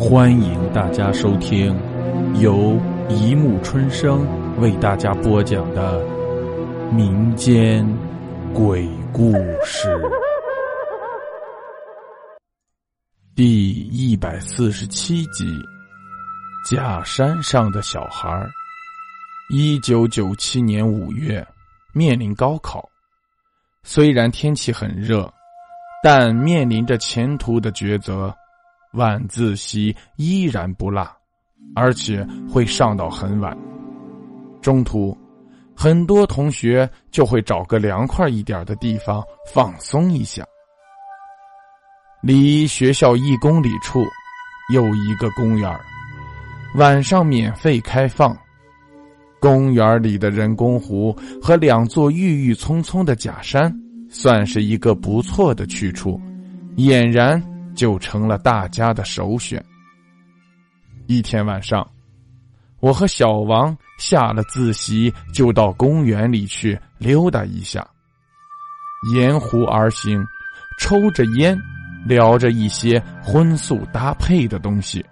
欢迎大家收听由一木春生为大家播讲的民间鬼故事第一百四十七集：假山上的小孩。一九九七年五月，面临高考，虽然天气很热，但面临着前途的抉择。晚自习依然不落，而且会上到很晚。中途，很多同学就会找个凉快一点的地方放松一下。离学校一公里处，有一个公园晚上免费开放。公园里的人工湖和两座郁郁葱葱的假山，算是一个不错的去处，俨然。就成了大家的首选。一天晚上，我和小王下了自习，就到公园里去溜达一下。沿湖而行，抽着烟，聊着一些荤素搭配的东西。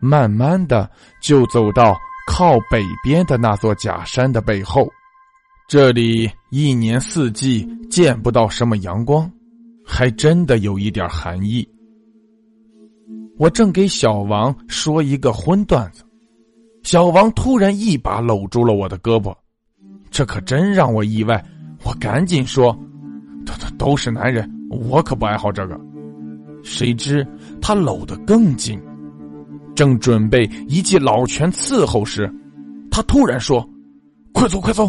慢慢的，就走到靠北边的那座假山的背后。这里一年四季见不到什么阳光，还真的有一点寒意。我正给小王说一个荤段子，小王突然一把搂住了我的胳膊，这可真让我意外。我赶紧说：“都都都是男人，我可不爱好这个。”谁知他搂得更紧，正准备一记老拳伺候时，他突然说：“快走，快走！”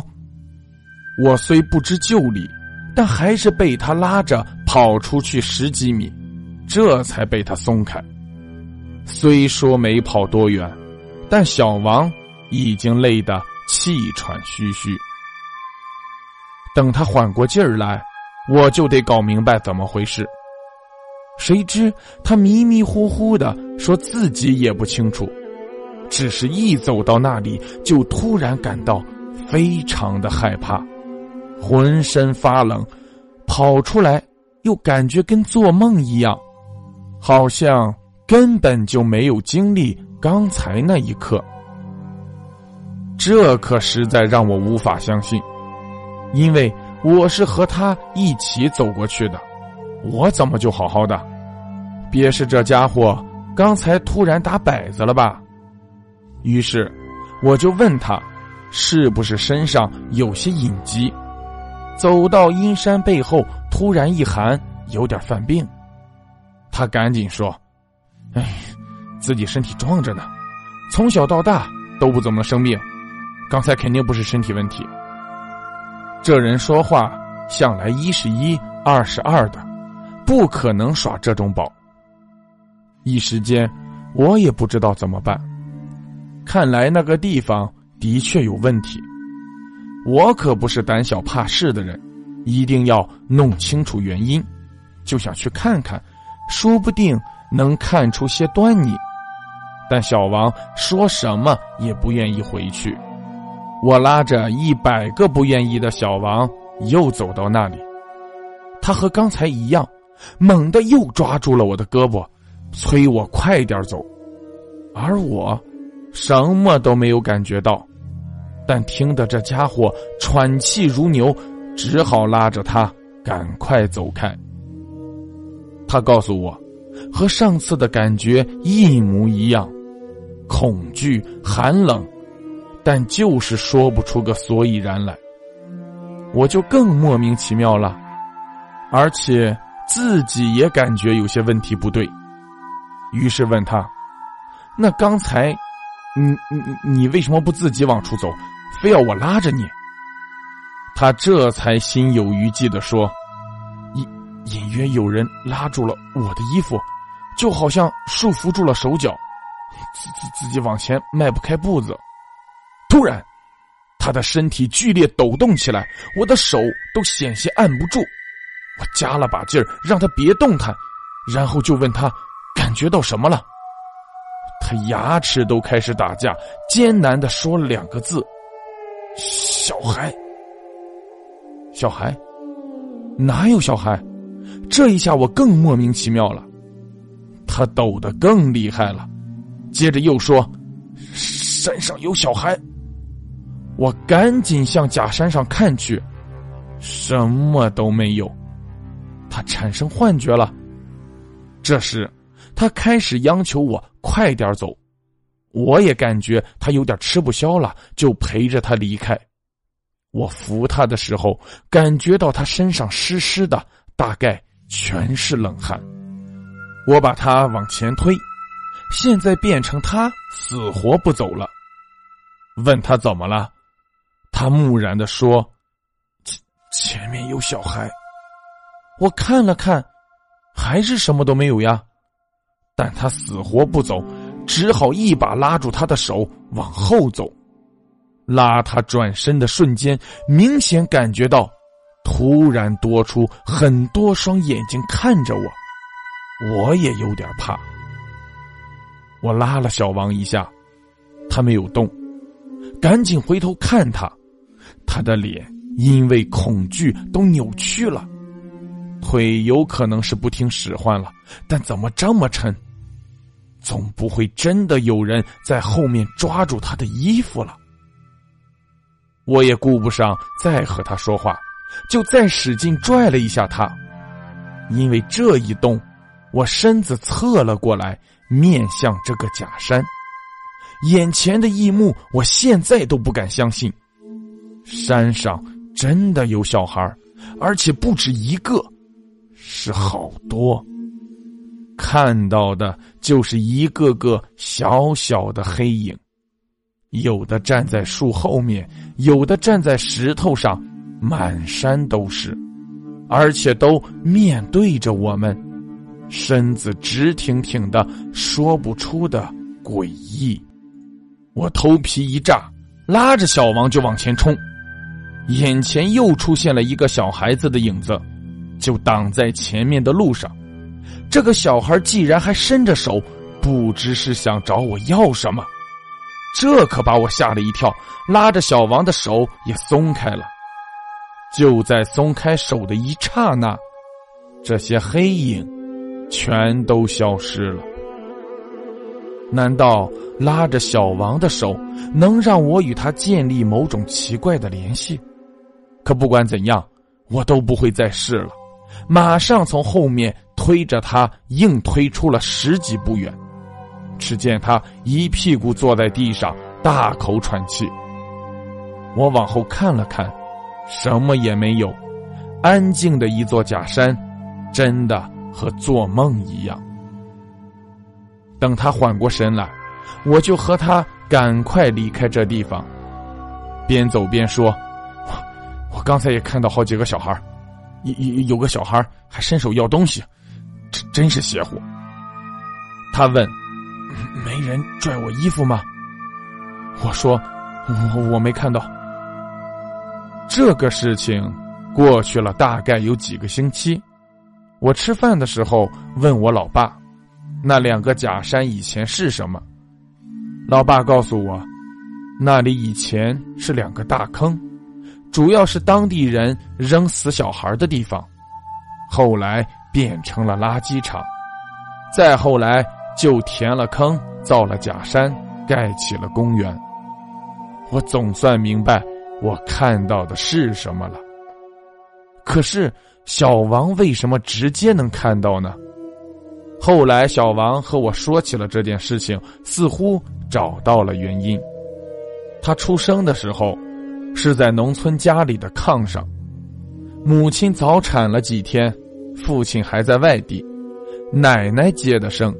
我虽不知就里，但还是被他拉着跑出去十几米，这才被他松开。虽说没跑多远，但小王已经累得气喘吁吁。等他缓过劲儿来，我就得搞明白怎么回事。谁知他迷迷糊糊的说自己也不清楚，只是一走到那里，就突然感到非常的害怕，浑身发冷，跑出来又感觉跟做梦一样，好像。根本就没有经历刚才那一刻，这可实在让我无法相信，因为我是和他一起走过去的，我怎么就好好的？别是这家伙刚才突然打摆子了吧？于是我就问他，是不是身上有些隐疾？走到阴山背后，突然一寒，有点犯病。他赶紧说。哎，自己身体壮着呢，从小到大都不怎么生病，刚才肯定不是身体问题。这人说话向来一是一，二是二的，不可能耍这种宝。一时间，我也不知道怎么办。看来那个地方的确有问题，我可不是胆小怕事的人，一定要弄清楚原因，就想去看看，说不定。能看出些端倪，但小王说什么也不愿意回去。我拉着一百个不愿意的小王，又走到那里。他和刚才一样，猛地又抓住了我的胳膊，催我快点走。而我什么都没有感觉到，但听得这家伙喘气如牛，只好拉着他赶快走开。他告诉我。和上次的感觉一模一样，恐惧、寒冷，但就是说不出个所以然来。我就更莫名其妙了，而且自己也感觉有些问题不对，于是问他：“那刚才，你你你为什么不自己往出走，非要我拉着你？”他这才心有余悸的说。隐隐约有人拉住了我的衣服，就好像束缚住了手脚，自自自己往前迈不开步子。突然，他的身体剧烈抖动起来，我的手都险些按不住。我加了把劲儿，让他别动弹，然后就问他感觉到什么了。他牙齿都开始打架，艰难的说了两个字：“小孩。”小孩？哪有小孩？这一下我更莫名其妙了，他抖得更厉害了，接着又说：“山上有小孩。”我赶紧向假山上看去，什么都没有。他产生幻觉了。这时，他开始央求我快点走。我也感觉他有点吃不消了，就陪着他离开。我扶他的时候，感觉到他身上湿湿的，大概全是冷汗。我把他往前推，现在变成他死活不走了。问他怎么了，他木然的说：“前前面有小孩。”我看了看，还是什么都没有呀。但他死活不走。只好一把拉住他的手往后走，拉他转身的瞬间，明显感觉到突然多出很多双眼睛看着我，我也有点怕。我拉了小王一下，他没有动，赶紧回头看他，他的脸因为恐惧都扭曲了，腿有可能是不听使唤了，但怎么这么沉？总不会真的有人在后面抓住他的衣服了。我也顾不上再和他说话，就再使劲拽了一下他。因为这一动，我身子侧了过来，面向这个假山。眼前的一幕，我现在都不敢相信：山上真的有小孩，而且不止一个，是好多。看到的就是一个个小小的黑影，有的站在树后面，有的站在石头上，满山都是，而且都面对着我们，身子直挺挺的，说不出的诡异。我头皮一炸，拉着小王就往前冲，眼前又出现了一个小孩子的影子，就挡在前面的路上。这个小孩既然还伸着手，不知是想找我要什么，这可把我吓了一跳，拉着小王的手也松开了。就在松开手的一刹那，这些黑影全都消失了。难道拉着小王的手能让我与他建立某种奇怪的联系？可不管怎样，我都不会再试了。马上从后面。推着他，硬推出了十几步远。只见他一屁股坐在地上，大口喘气。我往后看了看，什么也没有，安静的一座假山，真的和做梦一样。等他缓过神来，我就和他赶快离开这地方，边走边说：“我刚才也看到好几个小孩，有有有个小孩还伸手要东西。”真是邪乎。他问：“没人拽我衣服吗？”我说：“我我没看到。”这个事情过去了大概有几个星期。我吃饭的时候问我老爸：“那两个假山以前是什么？”老爸告诉我：“那里以前是两个大坑，主要是当地人扔死小孩的地方。后来。”变成了垃圾场，再后来就填了坑，造了假山，盖起了公园。我总算明白我看到的是什么了。可是小王为什么直接能看到呢？后来小王和我说起了这件事情，似乎找到了原因。他出生的时候是在农村家里的炕上，母亲早产了几天。父亲还在外地，奶奶接的生。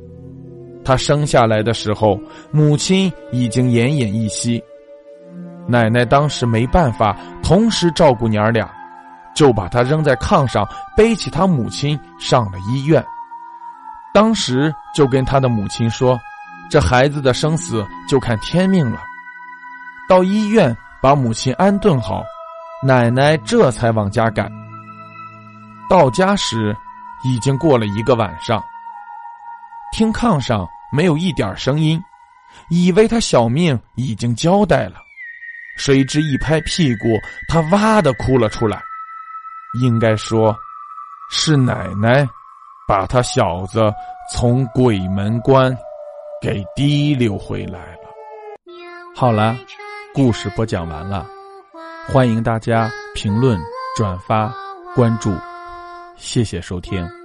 他生下来的时候，母亲已经奄奄一息。奶奶当时没办法同时照顾娘儿俩，就把他扔在炕上，背起他母亲上了医院。当时就跟他的母亲说：“这孩子的生死就看天命了。”到医院把母亲安顿好，奶奶这才往家赶。到家时，已经过了一个晚上。听炕上没有一点声音，以为他小命已经交代了。谁知一拍屁股，他哇的哭了出来。应该说，是奶奶把他小子从鬼门关给提溜回来了。好了，故事播讲完了，欢迎大家评论、转发、关注，谢谢收听。